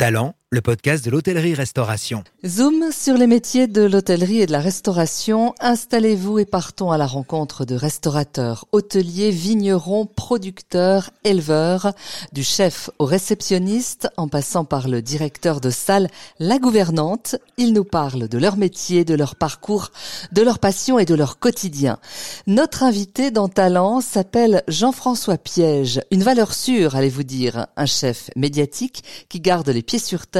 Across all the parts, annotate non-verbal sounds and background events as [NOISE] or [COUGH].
Talent, le podcast de l'hôtellerie-restauration. Zoom sur les métiers de l'hôtellerie et de la restauration. Installez-vous et partons à la rencontre de restaurateurs, hôteliers, vignerons, producteurs, éleveurs, du chef au réceptionniste, en passant par le directeur de salle, la gouvernante. Ils nous parlent de leur métier, de leur parcours, de leur passion et de leur quotidien. Notre invité dans Talent s'appelle Jean-François Piège, une valeur sûre, allez-vous dire, un chef médiatique qui garde les pieds sur terre,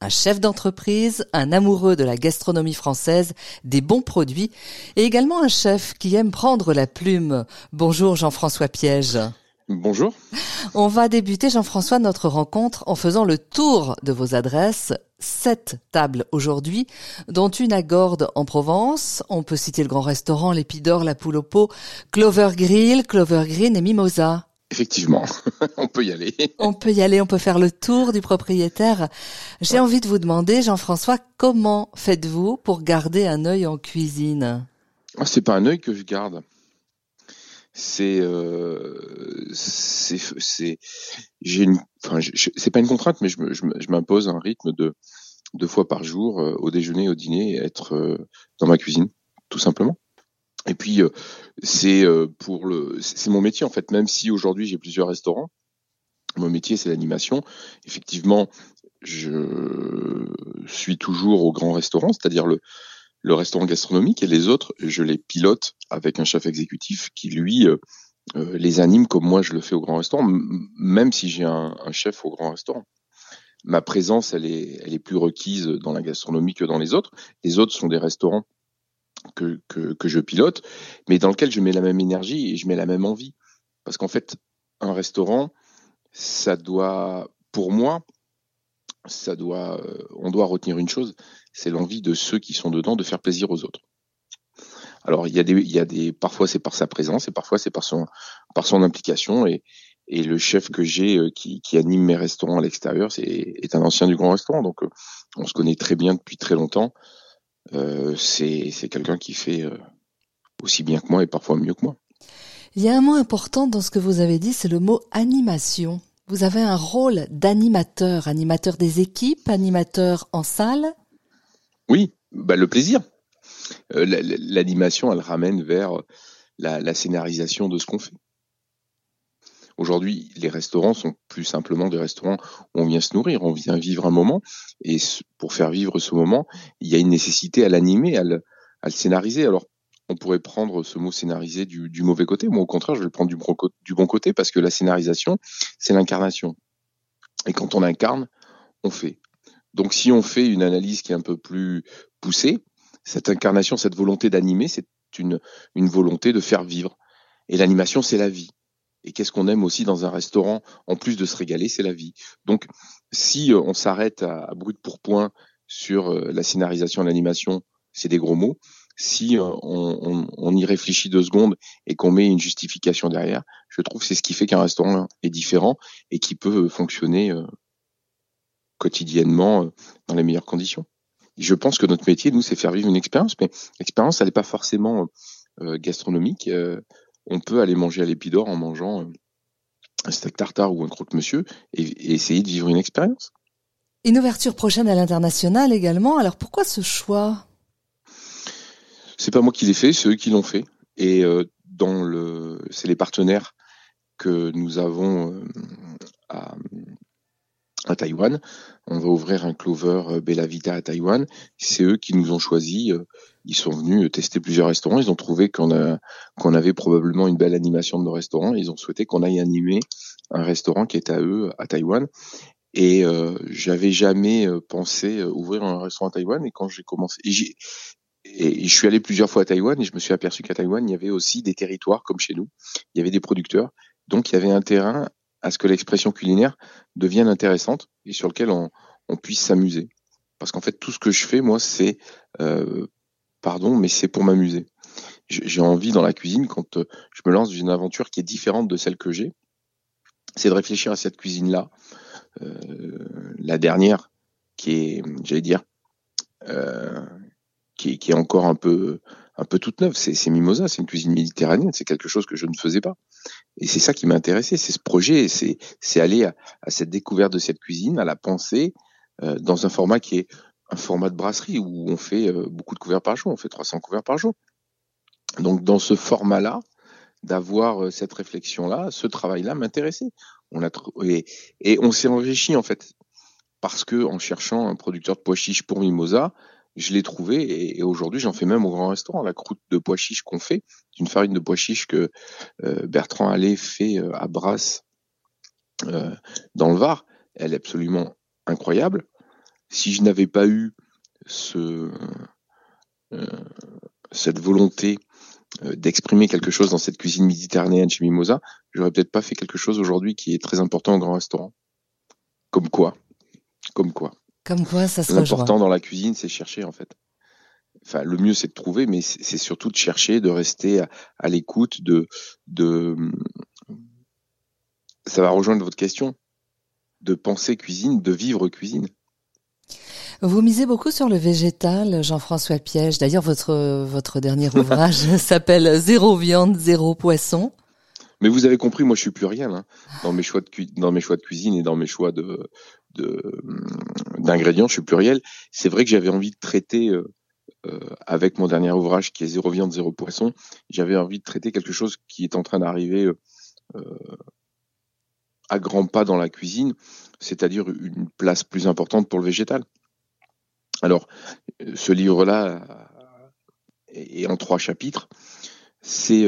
un chef d'entreprise, un amoureux de la gastronomie française, des bons produits, et également un chef qui aime prendre la plume. Bonjour Jean-François Piège. Bonjour. On va débuter, Jean-François, notre rencontre en faisant le tour de vos adresses. Sept tables aujourd'hui, dont une à Gordes en Provence. On peut citer le grand restaurant, l'Épidore, la Poule au pot, Clover Grill, Clover Green et Mimosa. Effectivement, [LAUGHS] on peut y aller. On peut y aller, on peut faire le tour du propriétaire. J'ai envie de vous demander, Jean-François, comment faites-vous pour garder un œil en cuisine? Ah, C'est pas un œil que je garde. C'est, euh, c'est, c'est, j'ai une, enfin, c'est pas une contrainte, mais je, je, m'impose un rythme de deux fois par jour euh, au déjeuner, au dîner, être euh, dans ma cuisine, tout simplement. Et puis euh, c'est euh, pour le, c'est mon métier en fait. Même si aujourd'hui j'ai plusieurs restaurants, mon métier c'est l'animation. Effectivement, je suis toujours au grand restaurant, c'est-à-dire le le restaurant gastronomique et les autres, je les pilote avec un chef exécutif qui lui euh, les anime comme moi je le fais au grand restaurant, même si j'ai un, chef au grand restaurant. Ma présence, elle est, elle est plus requise dans la gastronomie que dans les autres. Les autres sont des restaurants que, que, je pilote, mais dans lequel je mets la même énergie et je mets la même envie. Parce qu'en fait, un restaurant, ça doit, pour moi, ça doit, euh, on doit retenir une chose, c'est l'envie de ceux qui sont dedans de faire plaisir aux autres. Alors il y a des, il y a des, parfois c'est par sa présence et parfois c'est par son, par son implication et, et le chef que j'ai euh, qui, qui, anime mes restaurants à l'extérieur, c'est est un ancien du grand restaurant, donc euh, on se connaît très bien depuis très longtemps. Euh, c'est quelqu'un qui fait euh, aussi bien que moi et parfois mieux que moi. Il y a un mot important dans ce que vous avez dit, c'est le mot animation. Vous avez un rôle d'animateur, animateur des équipes, animateur en salle Oui, bah le plaisir. Euh, L'animation, elle ramène vers la, la scénarisation de ce qu'on fait. Aujourd'hui, les restaurants sont plus simplement des restaurants où on vient se nourrir, on vient vivre un moment, et pour faire vivre ce moment, il y a une nécessité à l'animer, à le, scénariser. Alors, on pourrait prendre ce mot scénarisé du, mauvais côté. Moi, au contraire, je vais le prendre du bon, côté parce que la scénarisation, c'est l'incarnation. Et quand on incarne, on fait. Donc, si on fait une analyse qui est un peu plus poussée, cette incarnation, cette volonté d'animer, c'est une volonté de faire vivre. Et l'animation, c'est la vie. Et qu'est-ce qu'on aime aussi dans un restaurant, en plus de se régaler, c'est la vie. Donc, si euh, on s'arrête à, brut pour point sur euh, la scénarisation et l'animation, c'est des gros mots. Si euh, on, y réfléchit deux secondes et qu'on met une justification derrière, je trouve que c'est ce qui fait qu'un restaurant est différent et qui peut fonctionner quotidiennement dans les meilleures conditions. je pense que notre métier, nous, c'est faire vivre une expérience, mais l'expérience, elle n'est pas forcément gastronomique on peut aller manger à l'Épidore en mangeant euh, un steak tartare ou un croque-monsieur et, essayer de vivre une expérience. Une ouverture prochaine à l'international également. Alors pourquoi ce choix? C'est pas moi qui l'ai fait, c'est eux qui l'ont fait. Et euh, dans le, c'est les partenaires que nous avons euh, à, à Taïwan. On va ouvrir un Clover euh, Bella Vita à Taïwan. C'est eux qui nous ont choisis. Euh, ils sont venus tester plusieurs restaurants. Ils ont trouvé qu'on a avait probablement une belle animation de nos restaurants. Ils ont souhaité qu'on aille animer un restaurant qui est à eux à Taïwan. Et euh, j'avais jamais euh, pensé ouvrir un restaurant à Taïwan. Et quand j'ai commencé, et, et je suis allé plusieurs fois à Taïwan et je me suis aperçu qu'à Taïwan il y avait aussi des territoires comme chez nous. Il y avait des producteurs. Donc il y avait un terrain à ce que l'expression culinaire devienne intéressante et sur lequel on, puisse s'amuser. Parce qu'en fait, tout ce que je fais, moi, c'est, euh, pardon, mais c'est pour m'amuser. J'ai envie dans la cuisine, quand euh, je me lance dans une aventure qui est différente de celle que j'ai, c'est de réfléchir à cette cuisine-là. Euh, la dernière, qui est, j'allais dire, qui, qui, est encore un peu un peu toute neuve. C'est Mimosa, c'est une cuisine méditerranéenne, c'est quelque chose que je ne faisais pas. Et c'est ça qui m'a intéressé, c'est ce projet, c'est aller à, cette découverte de cette cuisine, à la penser, dans un format qui est un format de brasserie où on fait beaucoup de couverts par jour, on fait 300 couverts par jour. Donc dans ce format-là, d'avoir cette réflexion-là, ce travail-là m'intéressait. Et, et on s'est enrichi en fait parce que en cherchant un producteur de pois chiches pour Mimosa, je l'ai trouvé et, aujourd'hui j'en fais même au grand restaurant. La croûte de pois chiches qu'on fait, c'est une farine de pois chiches que euh, Bertrand Allais fait euh, à Brasse euh, dans le Var. Elle est absolument incroyable. Si je n'avais pas eu ce, cette volonté d'exprimer quelque chose dans cette cuisine méditerranéenne chez Mimosa, j'aurais peut-être pas fait quelque chose aujourd'hui qui est très important au grand restaurant. Comme quoi Comme quoi comme quoi, ça se L'important dans la cuisine, c'est chercher en fait. Enfin, le mieux, c'est de trouver, mais c'est surtout de chercher, de rester à, l'écoute, de, de. Ça va rejoindre votre question, de penser cuisine, de vivre cuisine. Vous misez beaucoup sur le végétal, Jean-François Piège. D'ailleurs, votre votre dernier [LAUGHS] ouvrage s'appelle Zéro viande, zéro poisson. Mais vous avez compris, moi je suis plus rien hein, dans mes choix de dans mes choix de cuisine et dans mes choix de d'ingrédients, je suis pluriel. C'est vrai que j'avais envie de traiter euh, euh, avec mon dernier ouvrage qui est Zéro viande, zéro poisson, j'avais envie de traiter quelque chose qui est en train d'arriver euh, à grands pas dans la cuisine, c'est-à-dire une place plus importante pour le végétal. Alors, ce livre-là est en trois chapitres. C'est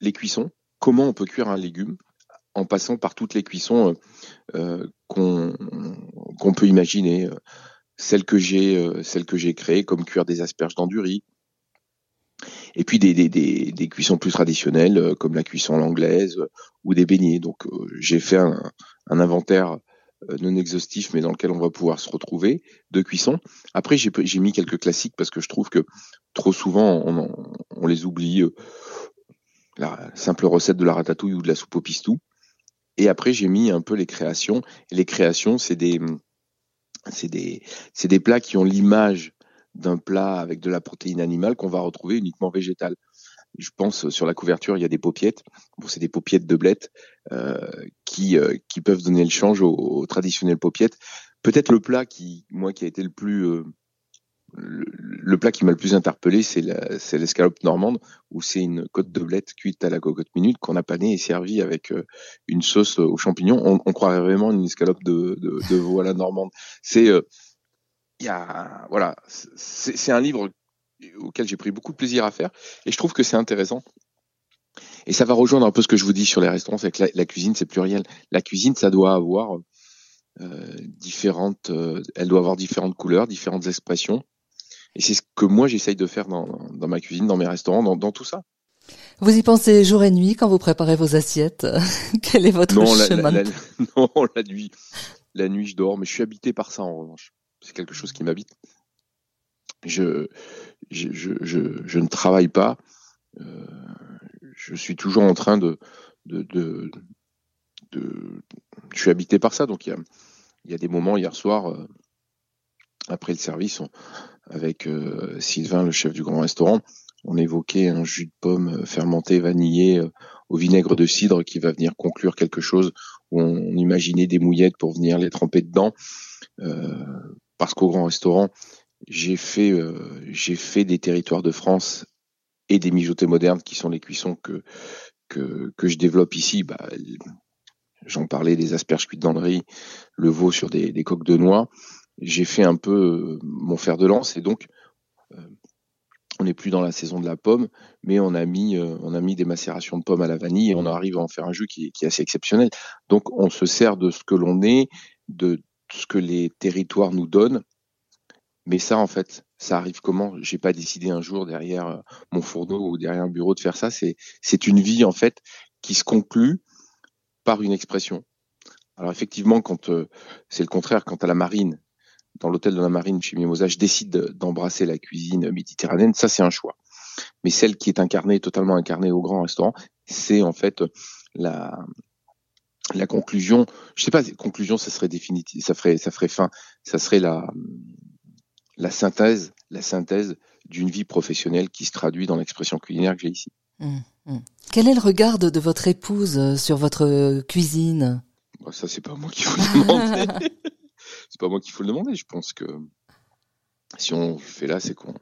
les cuissons, comment on peut cuire un légume en passant par toutes les cuissons euh, qu'on peut imaginer, euh, celles que j'ai euh, celles que comme cuire des asperges dans du riz, et puis des, cuissons plus traditionnelles comme la cuisson anglaise ou des beignets. Donc j'ai fait un, un, inventaire non exhaustif mais dans lequel on va pouvoir se retrouver de cuissons. Après j'ai mis quelques classiques parce que je trouve que trop souvent on, on les oublie la simple recette de la ratatouille ou de la soupe au pistou. Et après, j'ai mis un peu les créations. Les créations, c'est des, c'est des, c'est des plats qui ont l'image d'un plat avec de la protéine animale qu'on va retrouver uniquement végétale. Je pense sur la couverture, il y a des paupiettes. Bon, c'est des paupiettes de blettes euh, qui, euh, qui peuvent donner le change aux, aux traditionnelles paupiettes. Peut-être le plat qui, moi, qui a été le plus euh, le, plat qui m'a le plus interpellé, c'est l'escalope normande, où c'est une côte de blette cuite à la cocotte minute qu'on a panée et servie avec euh, une sauce aux champignons. On, on croirait vraiment une escalope de, de, de veau à la normande. C'est, euh, y a, voilà, c'est un livre auquel j'ai pris beaucoup de plaisir à faire, et je trouve que c'est intéressant. Et ça va rejoindre un peu ce que je vous dis sur les restaurants, c'est que la, cuisine c'est pluriel. La cuisine, ça doit avoir euh, différentes, elle doit avoir différentes couleurs, différentes expressions. Et c'est ce que moi j'essaye de faire dans, dans, ma cuisine, dans mes restaurants, dans, dans, tout ça. Vous y pensez jour et nuit quand vous préparez vos assiettes? [LAUGHS] Quel est votre non, chemin la, la, [LAUGHS] Non, la nuit, la nuit je dors, mais je suis habité par ça en revanche. C'est quelque chose qui m'habite. Je, je, je, je, je ne travaille pas. Euh, je suis toujours en train de, de, de, de, je suis habité par ça. Donc il y a, il y a des moments hier soir. Euh, après le service, on, avec euh, Sylvain, le chef du grand restaurant, on évoquait un jus de pomme euh, fermenté, vanillé euh, au vinaigre de cidre qui va venir conclure quelque chose où on, imaginait des mouillettes pour venir les tremper dedans. parce qu'au grand restaurant, j'ai fait, j'ai fait des territoires de France et des mijotés modernes qui sont les cuissons que, que, que je développe ici. Bah, J'en parlais des asperges cuites dans le riz, le veau sur des coques de noix j'ai fait un peu euh, mon fer de lance et donc euh, on n'est plus dans la saison de la pomme, mais on a mis euh, on a mis des macérations de pommes à la vanille et on arrive à en faire un jus qui, est assez exceptionnel. Donc on se sert de ce que l'on est, de ce que les territoires nous donnent. Mais ça, en fait, ça arrive comment? J'ai pas décidé un jour derrière mon fourneau ou derrière un bureau de faire ça. C'est c'est une vie en fait qui se conclut par une expression. Alors effectivement, quand c'est le contraire, quand à la marine, dans l'hôtel de la Marine chez Mimosa, je décide d'embrasser la cuisine méditerranéenne, ça c'est un choix. Mais celle qui est incarnée, totalement incarnée au grand restaurant, c'est en fait la la conclusion. Je sais pas, conclusion, ça serait définitif, ça ferait ça ferait fin, ça serait la la synthèse, la synthèse d'une vie professionnelle qui se traduit dans l'expression culinaire que j'ai ici. Mmh, mmh. Quel est le regard de, votre épouse sur votre cuisine? Bah, Ça, c'est pas moi qui vous [LAUGHS] demander. pas moi qu'il faut le demander. Je pense que si on fait là, c'est qu'on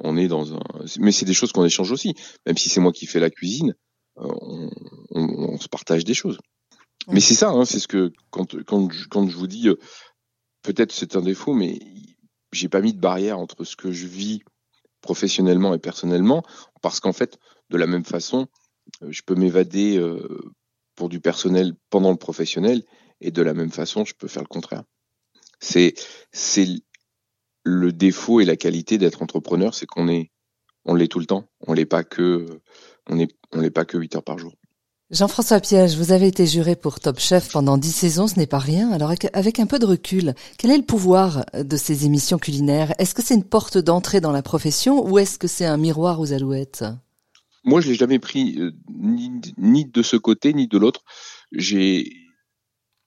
on est dans un. Mais c'est des choses qu'on échange aussi. Même si c'est moi qui fais la cuisine, euh, on, on, se partage des choses. Mais c'est ça, hein, c'est ce que quand quand je, quand je vous dis, euh, peut-être c'est un défaut, mais j'ai pas mis de barrière entre ce que je vis professionnellement et personnellement, parce qu'en fait, de la même façon, euh, je peux m'évader pour du personnel pendant le professionnel, et de la même façon, je peux faire le contraire. C'est c'est le défaut et la qualité d'être entrepreneur, c'est qu'on est, on l'est tout le temps. On l'est pas que, on est, on l'est pas que 8 heures par jour. Jean-François Piège, vous avez été juré pour Top Chef pendant 10 saisons, ce n'est pas rien. Alors avec un peu de recul, quel est le pouvoir de ces émissions culinaires? Est-ce que c'est une porte d'entrée dans la profession ou est-ce que c'est un miroir aux alouettes? Moi, je l'ai jamais pris euh, ni, ni, de ce côté ni de l'autre. J'ai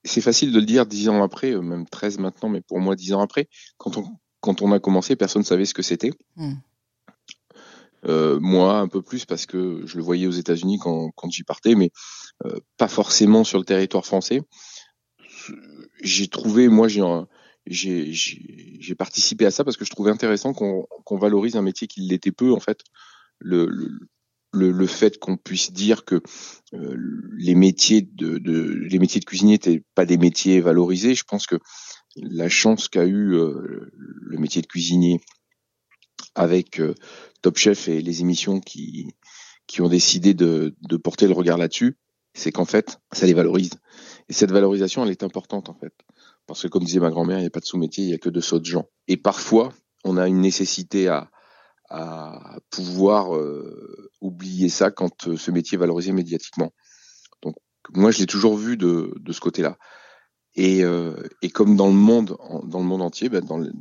c'est facile de le dire dix ans après, euh, même 13 maintenant, mais pour moi dix ans après, quand on quand on a commencé, personne ne savait ce que c'était. Hmm. Euh, moi, un peu plus parce que je le voyais aux États-Unis quand, j'y partais, mais euh, pas forcément sur le territoire français. J'ai trouvé, moi, j'ai j'ai participé à ça parce que je trouvais intéressant qu'on valorise un métier qui l'était peu en fait. Le, le, le, fait qu'on puisse dire que euh, les métiers de, de, les métiers de cuisinier n'étaient pas des métiers valorisés, je pense que la chance qu'a eu euh, le métier de cuisinier avec euh, Top Chef et les émissions qui, qui ont décidé de, de porter le regard là-dessus, c'est qu'en fait, ça les valorise. Et cette valorisation, elle est importante en fait. Parce que comme disait ma grand-mère, il n'y a pas de sous-métier, il n'y a que de sauts de gens. Et parfois, on a une nécessité à, à pouvoir euh, oublier ça quand ce métier est valorisé médiatiquement. Donc moi, je l'ai toujours vu de, de ce côté-là. Et, euh, et comme dans le monde, dans le monde entier, ben dans, le,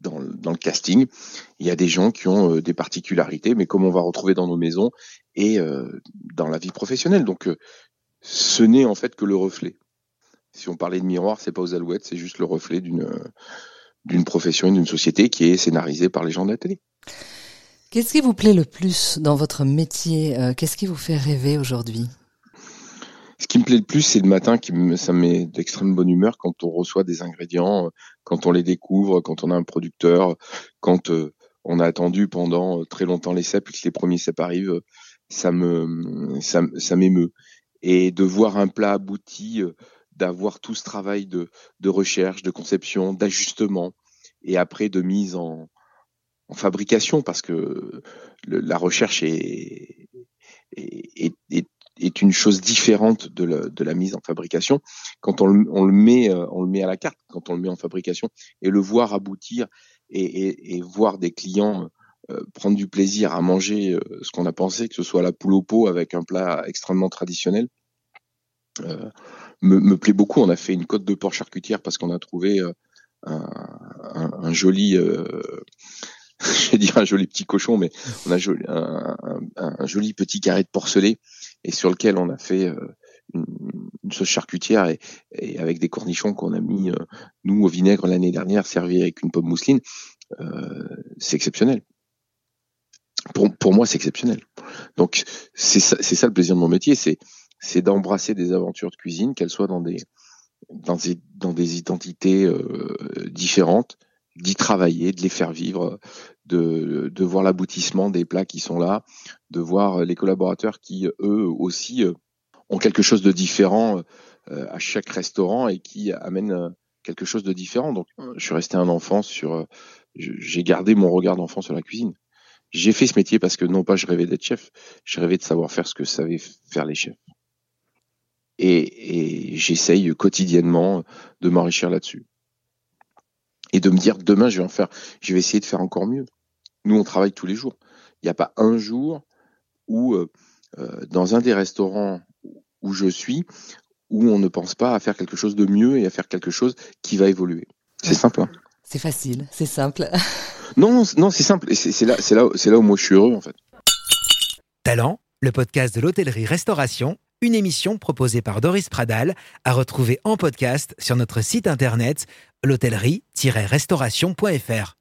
dans, dans, le casting, il y a des gens qui ont euh, des particularités, mais comme on va retrouver dans nos maisons et euh, dans la vie professionnelle. Donc, euh, ce n'est en fait que le reflet. Si on parlait de miroir, c'est pas aux alouettes, c'est juste le reflet d'une d'une profession et d'une société qui est scénarisée par les gens de la télé. Qu'est-ce qui vous plaît le plus dans votre métier Qu'est-ce qui vous fait rêver aujourd'hui? Ce qui me plaît le plus, c'est le matin qui me, ça met d'extrême bonne humeur quand on reçoit des ingrédients, euh, quand on les découvre, quand on a un producteur, quand euh, on a attendu pendant euh, très longtemps les cèpes et que les premiers cèpes arrivent, ça me, ça, ça m'émeut. Et de voir un plat abouti, d'avoir tout ce travail de, de recherche, de conception, d'ajustement, et après de mise en, en fabrication, parce que le, la recherche est, est, est, est une chose différente de, la, de la mise en fabrication. Quand on le, on le met, euh, on le met à la carte, quand on le met en fabrication, et le voir aboutir et, et, et voir des clients euh, prendre du plaisir à manger euh, ce qu'on a pensé, que ce soit la poule au pot avec un plat extrêmement traditionnel, me, me, plaît beaucoup. On a fait une côte de porc charcutière parce qu'on a trouvé un, un, joli [LAUGHS] je vais dire un joli petit cochon, mais on a un, joli petit carré de porcelet et sur lequel on a fait euh, une, sauce charcutière et, avec des cornichons qu'on a mis euh, nous au vinaigre l'année dernière, servi avec une pomme mousseline, euh, c'est exceptionnel. Pour, pour moi, c'est exceptionnel. Donc c'est ça, ça le plaisir de mon métier, c'est c'est d'embrasser des aventures de cuisine, qu'elles soient dans des dans des, dans des identités euh, différentes, d'y travailler, de les faire vivre, de, de voir l'aboutissement des plats qui sont là, de voir les collaborateurs qui, eux aussi, euh, ont quelque chose de différent euh, à chaque restaurant et qui amènent euh, quelque chose de différent. Donc, je suis resté un enfant sur, j'ai gardé mon regard d'enfant sur la cuisine. J'ai fait ce métier parce que non pas je rêvais d'être chef, je rêvais de savoir faire ce que savaient faire les chefs. Et, et j'essaye quotidiennement de m'enrichir là-dessus et de me dire demain je vais en faire, je vais essayer de faire encore mieux. Nous on travaille tous les jours. Il n'y a pas un jour où euh, euh, dans un des restaurants où je suis où on ne pense pas à faire quelque chose de mieux et à faire quelque chose qui va évoluer. C'est simple. Hein. C'est facile, c'est simple. [LAUGHS] non, non, c'est simple. C'est là, c'est là, c'est là où moi je suis heureux en fait. Talent, le podcast de l'hôtellerie-restauration, une émission proposée par Doris Pradal, à retrouver en podcast sur notre site internet l'hôtellerie-restauration.fr.